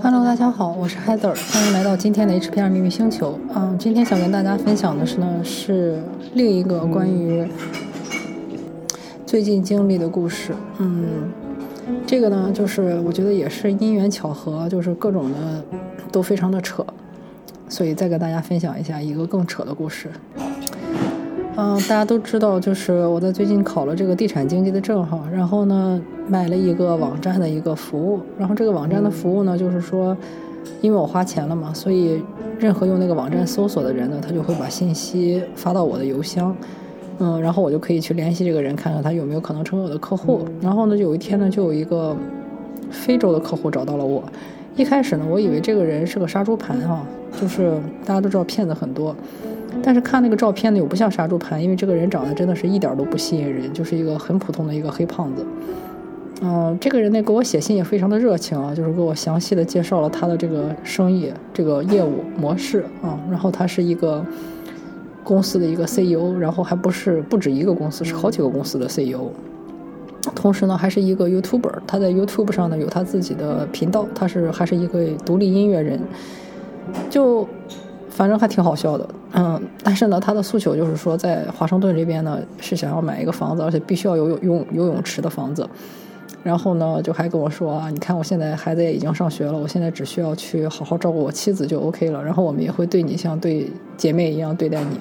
Hello，大家好，我是 Heather，欢迎来到今天的 HPR 秘密星球。嗯，今天想跟大家分享的是呢，是另一个关于最近经历的故事。嗯，这个呢，就是我觉得也是因缘巧合，就是各种的都非常的扯，所以再跟大家分享一下一个更扯的故事。嗯，大家都知道，就是我在最近考了这个地产经济的证哈，然后呢买了一个网站的一个服务，然后这个网站的服务呢，就是说，因为我花钱了嘛，所以任何用那个网站搜索的人呢，他就会把信息发到我的邮箱，嗯，然后我就可以去联系这个人，看看他有没有可能成为我的客户。然后呢，有一天呢，就有一个非洲的客户找到了我，一开始呢，我以为这个人是个杀猪盘哈，就是大家都知道骗子很多。但是看那个照片呢，又不像杀猪盘，因为这个人长得真的是一点都不吸引人，就是一个很普通的一个黑胖子。嗯，这个人呢给我写信也非常的热情啊，就是给我详细的介绍了他的这个生意、这个业务模式啊。然后他是一个公司的一个 CEO，然后还不是不止一个公司，是好几个公司的 CEO。同时呢，还是一个 YouTuber，他在 YouTube 上呢有他自己的频道，他是还是一个独立音乐人，就。反正还挺好笑的，嗯，但是呢，他的诉求就是说，在华盛顿这边呢，是想要买一个房子，而且必须要有游泳游泳池的房子。然后呢，就还跟我说啊，你看我现在孩子也已经上学了，我现在只需要去好好照顾我妻子就 OK 了。然后我们也会对你像对姐妹一样对待你，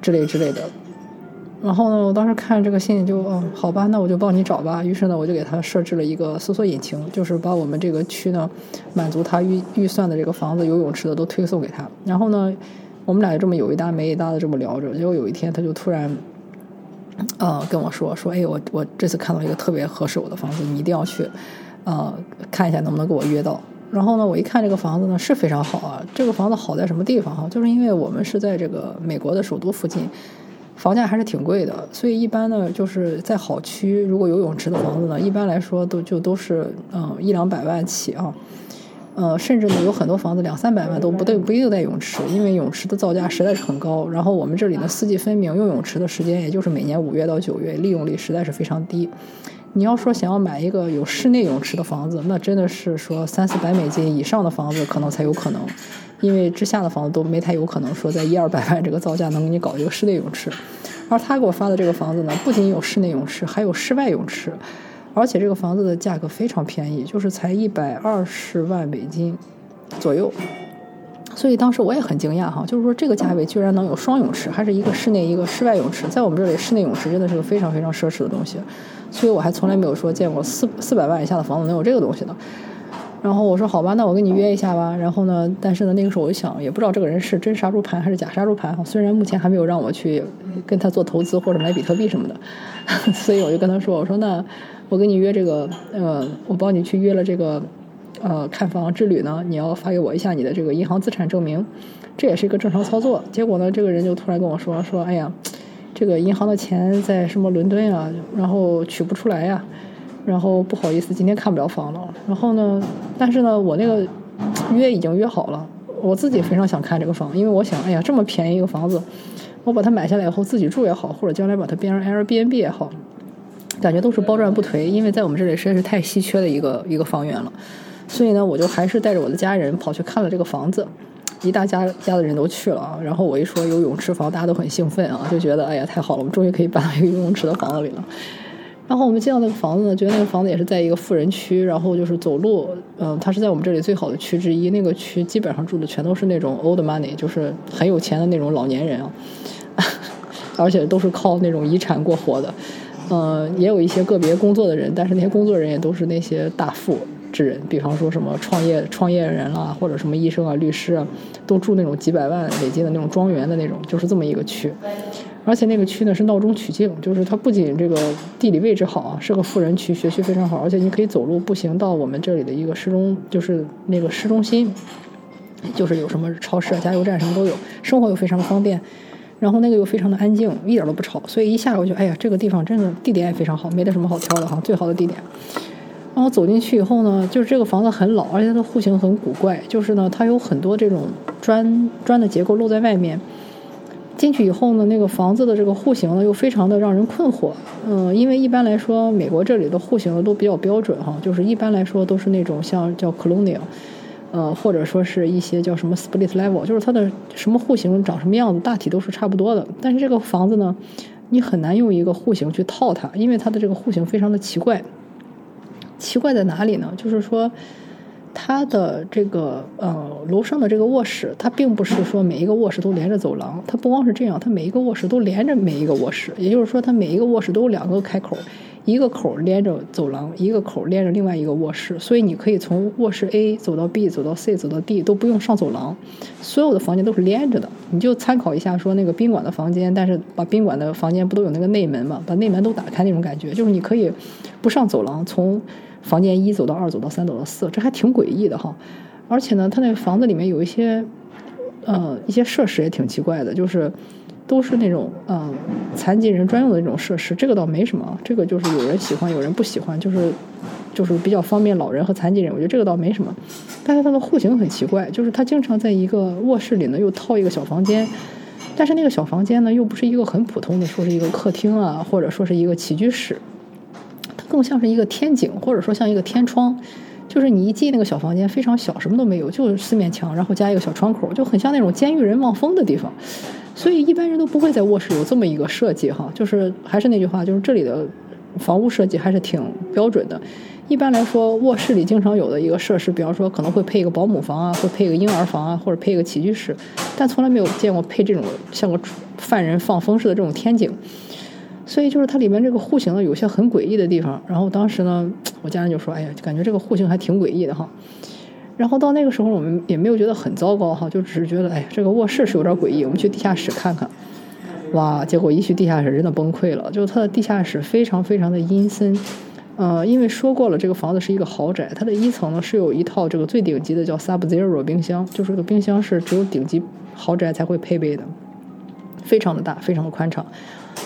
之类之类的。然后呢，我当时看这个信就，嗯，好吧，那我就帮你找吧。于是呢，我就给他设置了一个搜索引擎，就是把我们这个区呢，满足他预预算的这个房子、游泳池的都推送给他。然后呢，我们俩就这么有一搭没一搭的这么聊着。结果有一天，他就突然，呃，跟我说说，哎，我我这次看到一个特别合适我的房子，你一定要去，呃，看一下能不能给我约到。然后呢，我一看这个房子呢是非常好啊。这个房子好在什么地方哈？就是因为我们是在这个美国的首都附近。房价还是挺贵的，所以一般呢，就是在好区，如果有泳池的房子呢，一般来说都就都是嗯一两百万起啊，呃，甚至呢有很多房子两三百万都不对不一定带泳池，因为泳池的造价实在是很高。然后我们这里呢四季分明，用泳池的时间也就是每年五月到九月，利用率实在是非常低。你要说想要买一个有室内泳池的房子，那真的是说三四百美金以上的房子可能才有可能。因为之下的房子都没太有可能说在一二百万这个造价能给你搞一个室内泳池，而他给我发的这个房子呢，不仅有室内泳池，还有室外泳池，而且这个房子的价格非常便宜，就是才一百二十万美金左右。所以当时我也很惊讶哈，就是说这个价位居然能有双泳池，还是一个室内一个室外泳池，在我们这里室内泳池真的是个非常非常奢侈的东西，所以我还从来没有说见过四四百万以下的房子能有这个东西的。然后我说好吧，那我跟你约一下吧。然后呢，但是呢，那个时候我就想，也不知道这个人是真杀猪盘还是假杀猪盘。虽然目前还没有让我去跟他做投资或者买比特币什么的，所以我就跟他说，我说那我跟你约这个，呃，我帮你去约了这个，呃，看房之旅呢，你要发给我一下你的这个银行资产证明，这也是一个正常操作。结果呢，这个人就突然跟我说说，哎呀，这个银行的钱在什么伦敦啊，然后取不出来呀。然后不好意思，今天看不了房了。然后呢，但是呢，我那个约已经约好了。我自己非常想看这个房，因为我想，哎呀，这么便宜一个房子，我把它买下来以后自己住也好，或者将来把它变成 Airbnb 也好，感觉都是包赚不赔。因为在我们这里实在是太稀缺的一个一个房源了。所以呢，我就还是带着我的家人跑去看了这个房子，一大家家的人都去了啊。然后我一说有泳池房，大家都很兴奋啊，就觉得哎呀太好了，我们终于可以搬到一个游泳池的房子里了。然后我们见到那个房子呢，觉得那个房子也是在一个富人区，然后就是走路，嗯，它是在我们这里最好的区之一。那个区基本上住的全都是那种 old money，就是很有钱的那种老年人啊，而且都是靠那种遗产过活的。嗯，也有一些个别工作的人，但是那些工作人也都是那些大富之人，比方说什么创业创业人啦，或者什么医生啊、律师啊，都住那种几百万美金的那种庄园的那种，就是这么一个区。而且那个区呢是闹中取静，就是它不仅这个地理位置好啊，是个富人区，学区非常好，而且你可以走路步行到我们这里的一个市中，就是那个市中心，就是有什么超市、加油站什么都有，生活又非常的方便。然后那个又非常的安静，一点都不吵，所以一下我就哎呀，这个地方真的地点也非常好，没得什么好挑的哈，最好的地点。然后走进去以后呢，就是这个房子很老，而且它的户型很古怪，就是呢它有很多这种砖砖的结构露在外面。进去以后呢，那个房子的这个户型呢又非常的让人困惑，嗯，因为一般来说美国这里的户型都比较标准哈，就是一般来说都是那种像叫 colonial，呃，或者说是一些叫什么 split level，就是它的什么户型长什么样子，大体都是差不多的。但是这个房子呢，你很难用一个户型去套它，因为它的这个户型非常的奇怪。奇怪在哪里呢？就是说。它的这个呃楼上的这个卧室，它并不是说每一个卧室都连着走廊，它不光是这样，它每一个卧室都连着每一个卧室，也就是说，它每一个卧室都有两个开口，一个口连着走廊，一个口连着另外一个卧室，所以你可以从卧室 A 走到 B，走到 C，走到 D 都不用上走廊，所有的房间都是连着的。你就参考一下说那个宾馆的房间，但是把宾馆的房间不都有那个内门嘛，把内门都打开那种感觉，就是你可以不上走廊从。房间一走到二，走到三，走到四，这还挺诡异的哈。而且呢，他那个房子里面有一些，呃，一些设施也挺奇怪的，就是都是那种嗯残疾人专用的那种设施。这个倒没什么，这个就是有人喜欢，有人不喜欢，就是就是比较方便老人和残疾人。我觉得这个倒没什么。但是他的户型很奇怪，就是他经常在一个卧室里呢又套一个小房间，但是那个小房间呢又不是一个很普通的，说是一个客厅啊，或者说是一个起居室。更像是一个天井，或者说像一个天窗，就是你一进那个小房间非常小，什么都没有，就是四面墙，然后加一个小窗口，就很像那种监狱人望风的地方。所以一般人都不会在卧室有这么一个设计哈。就是还是那句话，就是这里的房屋设计还是挺标准的。一般来说，卧室里经常有的一个设施，比方说可能会配一个保姆房啊，会配一个婴儿房啊，或者配一个起居室，但从来没有见过配这种像个犯人放风似的这种天井。所以就是它里面这个户型呢，有些很诡异的地方。然后当时呢，我家人就说：“哎呀，感觉这个户型还挺诡异的哈。”然后到那个时候，我们也没有觉得很糟糕哈，就只是觉得，哎呀，这个卧室是有点诡异，我们去地下室看看。哇，结果一去地下室，真的崩溃了。就是它的地下室非常非常的阴森。呃，因为说过了，这个房子是一个豪宅，它的一层呢是有一套这个最顶级的叫 Sub Zero 冰箱，就是这个冰箱是只有顶级豪宅才会配备的，非常的大，非常的宽敞。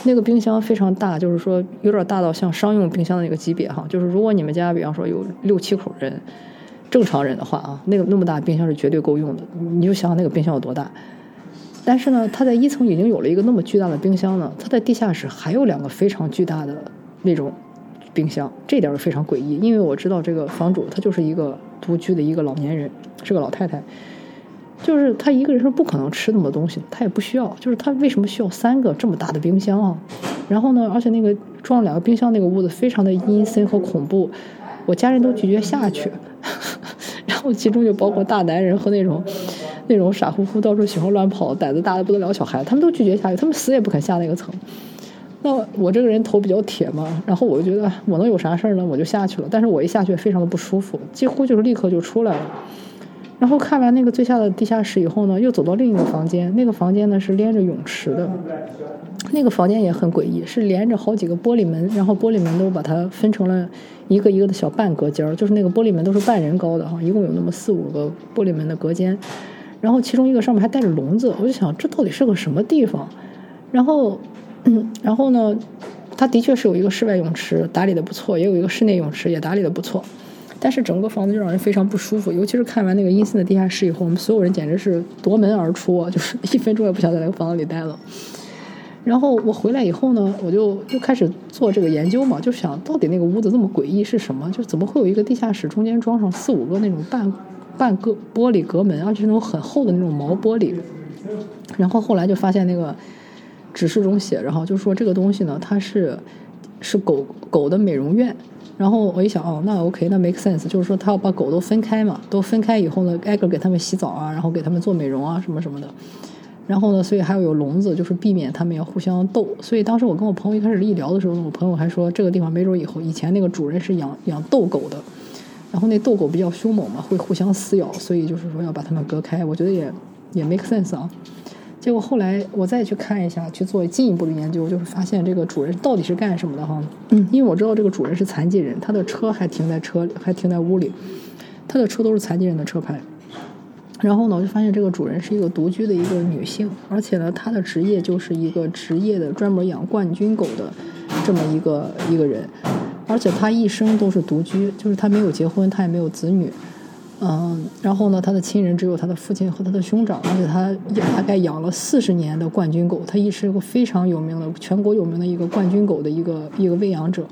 那个冰箱非常大，就是说有点大到像商用冰箱的那个级别哈。就是如果你们家比方说有六七口人，正常人的话啊，那个那么大冰箱是绝对够用的。你就想想那个冰箱有多大。但是呢，它在一层已经有了一个那么巨大的冰箱呢，它在地下室还有两个非常巨大的那种冰箱，这点非常诡异。因为我知道这个房主他就是一个独居的一个老年人，是个老太太。就是他一个人是不可能吃那么多东西，他也不需要。就是他为什么需要三个这么大的冰箱啊？然后呢，而且那个装两个冰箱那个屋子非常的阴森和恐怖，我家人都拒绝下去。然后其中就包括大男人和那种那种傻乎乎到处喜欢乱跑、胆子大的不得了小孩，他们都拒绝下去，他们死也不肯下那个层。那我这个人头比较铁嘛，然后我就觉得我能有啥事儿呢？我就下去了。但是我一下去非常的不舒服，几乎就是立刻就出来了。然后看完那个最下的地下室以后呢，又走到另一个房间。那个房间呢是连着泳池的，那个房间也很诡异，是连着好几个玻璃门，然后玻璃门都把它分成了一个一个的小半隔间，就是那个玻璃门都是半人高的哈，一共有那么四五个玻璃门的隔间。然后其中一个上面还带着笼子，我就想这到底是个什么地方？然后，然后呢，它的确是有一个室外泳池，打理的不错，也有一个室内泳池，也打理的不错。但是整个房子就让人非常不舒服，尤其是看完那个阴森的地下室以后，我们所有人简直是夺门而出，就是一分钟也不想在那个房子里待了。然后我回来以后呢，我就又开始做这个研究嘛，就想到底那个屋子这么诡异是什么？就怎么会有一个地下室中间装上四五个那种半半个玻璃隔门，而且是那种很厚的那种毛玻璃。然后后来就发现那个指示中写，然后就说这个东西呢，它是是狗狗的美容院。然后我一想，哦，那 OK，那 make sense，就是说他要把狗都分开嘛，都分开以后呢，挨个给他们洗澡啊，然后给他们做美容啊，什么什么的。然后呢，所以还要有笼子，就是避免他们要互相斗。所以当时我跟我朋友一开始一聊的时候呢，我朋友还说这个地方没准以后以前那个主人是养养斗狗的，然后那斗狗比较凶猛嘛，会互相撕咬，所以就是说要把它们隔开。我觉得也也 make sense 啊。结果后来我再去看一下，去做进一步的研究，就是发现这个主人到底是干什么的哈？嗯，因为我知道这个主人是残疾人，他的车还停在车里，还停在屋里，他的车都是残疾人的车牌。然后呢，我就发现这个主人是一个独居的一个女性，而且呢，她的职业就是一个职业的专门养冠军狗的这么一个一个人，而且她一生都是独居，就是她没有结婚，她也没有子女。嗯，然后呢，他的亲人只有他的父亲和他的兄长，而且他大概养了四十年的冠军狗，他一是个非常有名的、全国有名的一个冠军狗的一个一个喂养者。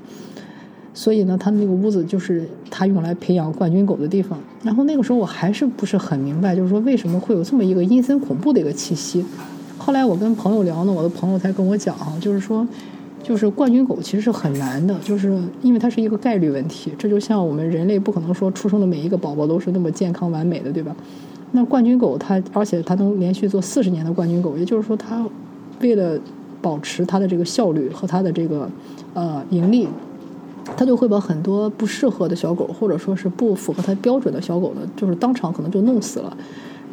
所以呢，他那个屋子就是他用来培养冠军狗的地方。然后那个时候我还是不是很明白，就是说为什么会有这么一个阴森恐怖的一个气息。后来我跟朋友聊呢，我的朋友才跟我讲啊，就是说，就是冠军狗其实是很难的，就是因为它是一个概率问题。这就像我们人类不可能说出生的每一个宝宝都是那么健康完美的，对吧？那冠军狗它，而且它能连续做四十年的冠军狗，也就是说它为了保持它的这个效率和它的这个呃盈利。它就会把很多不适合的小狗，或者说是不符合它标准的小狗呢，就是当场可能就弄死了，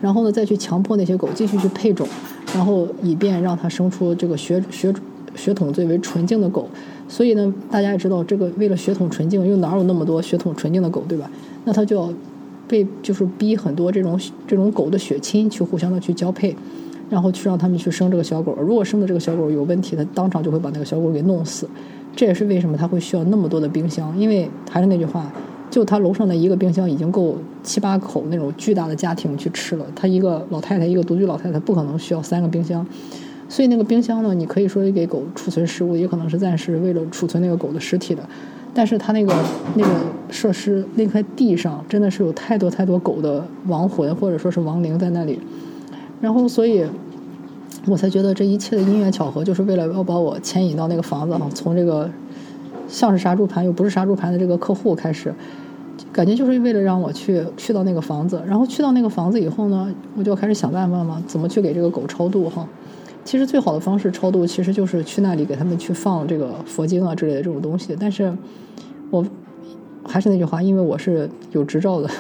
然后呢再去强迫那些狗继续去配种，然后以便让它生出这个血血血统最为纯净的狗。所以呢，大家也知道，这个为了血统纯净，又哪有那么多血统纯净的狗，对吧？那他就要被就是逼很多这种这种狗的血亲去互相的去交配，然后去让他们去生这个小狗。如果生的这个小狗有问题，他当场就会把那个小狗给弄死。这也是为什么他会需要那么多的冰箱，因为还是那句话，就他楼上的一个冰箱已经够七八口那种巨大的家庭去吃了。他一个老太太，一个独居老太太，不可能需要三个冰箱。所以那个冰箱呢，你可以说是给狗储存食物，也可能是暂时为了储存那个狗的尸体的。但是它那个那个设施那块地上真的是有太多太多狗的亡魂或者说是亡灵在那里，然后所以。我才觉得这一切的因缘巧合，就是为了要把我牵引到那个房子哈，从这个像是杀猪盘又不是杀猪盘的这个客户开始，感觉就是为了让我去去到那个房子，然后去到那个房子以后呢，我就开始想办法嘛，怎么去给这个狗超度哈。其实最好的方式超度，其实就是去那里给他们去放这个佛经啊之类的这种东西，但是我还是那句话，因为我是有执照的。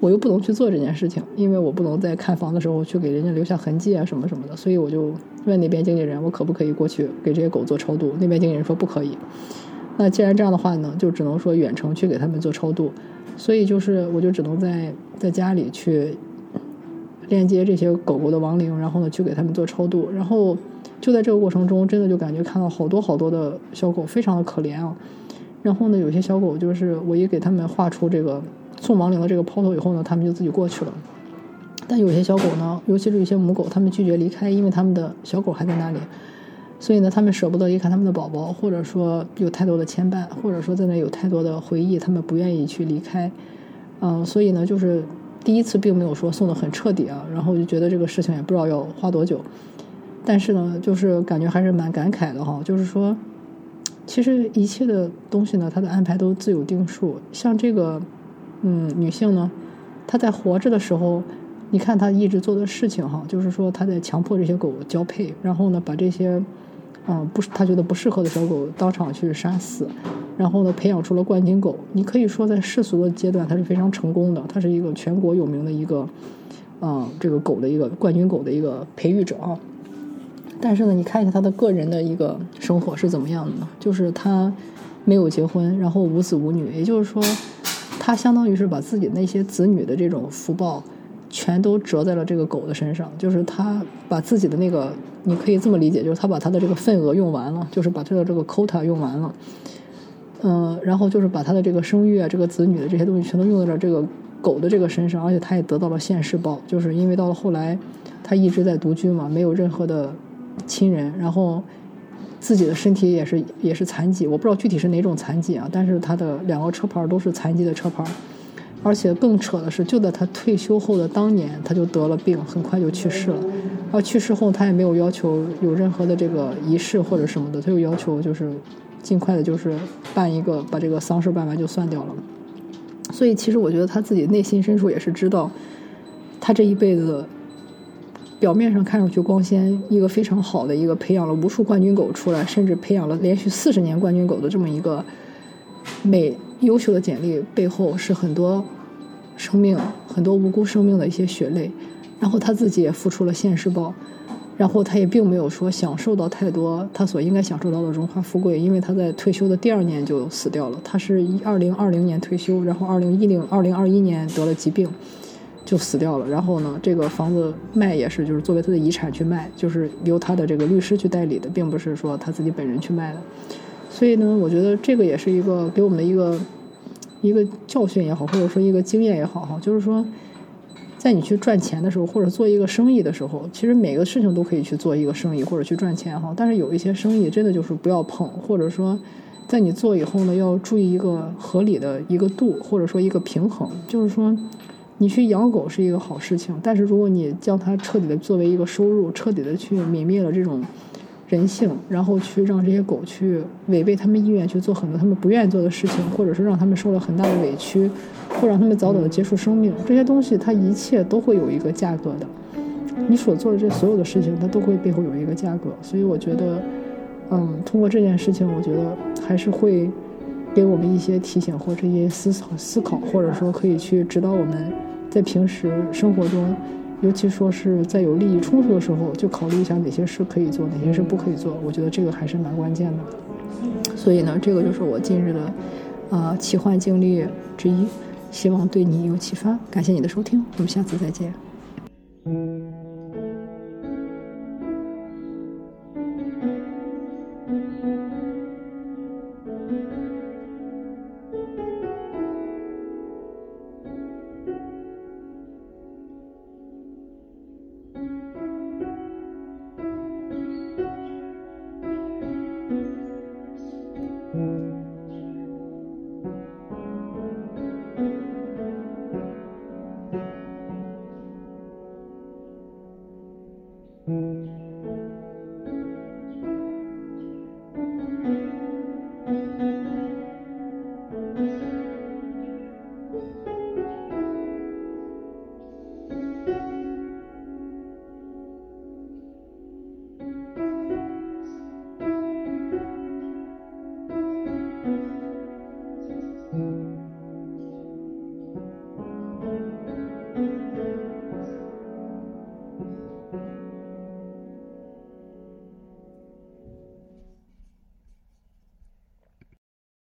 我又不能去做这件事情，因为我不能在看房的时候去给人家留下痕迹啊什么什么的，所以我就问那边经纪人，我可不可以过去给这些狗做超度？那边经纪人说不可以。那既然这样的话呢，就只能说远程去给他们做超度。所以就是我就只能在在家里去链接这些狗狗的亡灵，然后呢去给他们做超度。然后就在这个过程中，真的就感觉看到好多好多的小狗，非常的可怜啊。然后呢，有些小狗就是我一给他们画出这个。送亡灵的这个抛头以后呢，他们就自己过去了。但有些小狗呢，尤其是一些母狗，它们拒绝离开，因为它们的小狗还在那里。所以呢，他们舍不得离开他们的宝宝，或者说有太多的牵绊，或者说在那有太多的回忆，他们不愿意去离开。嗯，所以呢，就是第一次并没有说送的很彻底啊，然后我就觉得这个事情也不知道要花多久。但是呢，就是感觉还是蛮感慨的哈，就是说，其实一切的东西呢，它的安排都自有定数，像这个。嗯，女性呢，她在活着的时候，你看她一直做的事情哈，就是说她在强迫这些狗交配，然后呢把这些，嗯，不，他觉得不适合的小狗当场去杀死，然后呢培养出了冠军狗。你可以说在世俗的阶段，它是非常成功的，它是一个全国有名的一个，嗯，这个狗的一个冠军狗的一个培育者啊。但是呢，你看一下他的个人的一个生活是怎么样的呢？就是他没有结婚，然后无子无女，也就是说。他相当于是把自己那些子女的这种福报，全都折在了这个狗的身上。就是他把自己的那个，你可以这么理解，就是他把他的这个份额用完了，就是把他的这个 quota 用完了。嗯，然后就是把他的这个生育啊，这个子女的这些东西全都用在了这个狗的这个身上，而且他也得到了现世报，就是因为到了后来，他一直在独居嘛，没有任何的亲人，然后。自己的身体也是也是残疾，我不知道具体是哪种残疾啊，但是他的两个车牌都是残疾的车牌，而且更扯的是，就在他退休后的当年，他就得了病，很快就去世了。而去世后，他也没有要求有任何的这个仪式或者什么的，他就要求就是尽快的，就是办一个把这个丧事办完就算掉了。所以其实我觉得他自己内心深处也是知道，他这一辈子。表面上看上去光鲜，一个非常好的一个培养了无数冠军狗出来，甚至培养了连续四十年冠军狗的这么一个美优秀的简历，背后是很多生命、很多无辜生命的一些血泪。然后他自己也付出了现世报，然后他也并没有说享受到太多他所应该享受到的荣华富贵，因为他在退休的第二年就死掉了。他是一二零二零年退休，然后二零一零二零二一年得了疾病。就死掉了，然后呢，这个房子卖也是，就是作为他的遗产去卖，就是由他的这个律师去代理的，并不是说他自己本人去卖的。所以呢，我觉得这个也是一个给我们的一个一个教训也好，或者说一个经验也好哈，就是说，在你去赚钱的时候，或者做一个生意的时候，其实每个事情都可以去做一个生意或者去赚钱哈，但是有一些生意真的就是不要碰，或者说在你做以后呢，要注意一个合理的一个度，或者说一个平衡。就是说，你去养狗是一个好事情，但是如果你将它彻底的作为一个收入，彻底的去泯灭了这种人性，然后去让这些狗去违背他们意愿去做很多他们不愿意做的事情，或者是让他们受了很大的委屈，或让他们早早的结束生命，这些东西它一切都会有一个价格的。你所做的这所有的事情，它都会背后有一个价格。所以我觉得。嗯，通过这件事情，我觉得还是会给我们一些提醒或者一些思考、思考，或者说可以去指导我们在平时生活中，尤其说是在有利益冲突的时候，就考虑一下哪些事可以做，哪些事不可以做。我觉得这个还是蛮关键的。所以呢，这个就是我近日的呃奇幻经历之一，希望对你有启发。感谢你的收听，我们下次再见。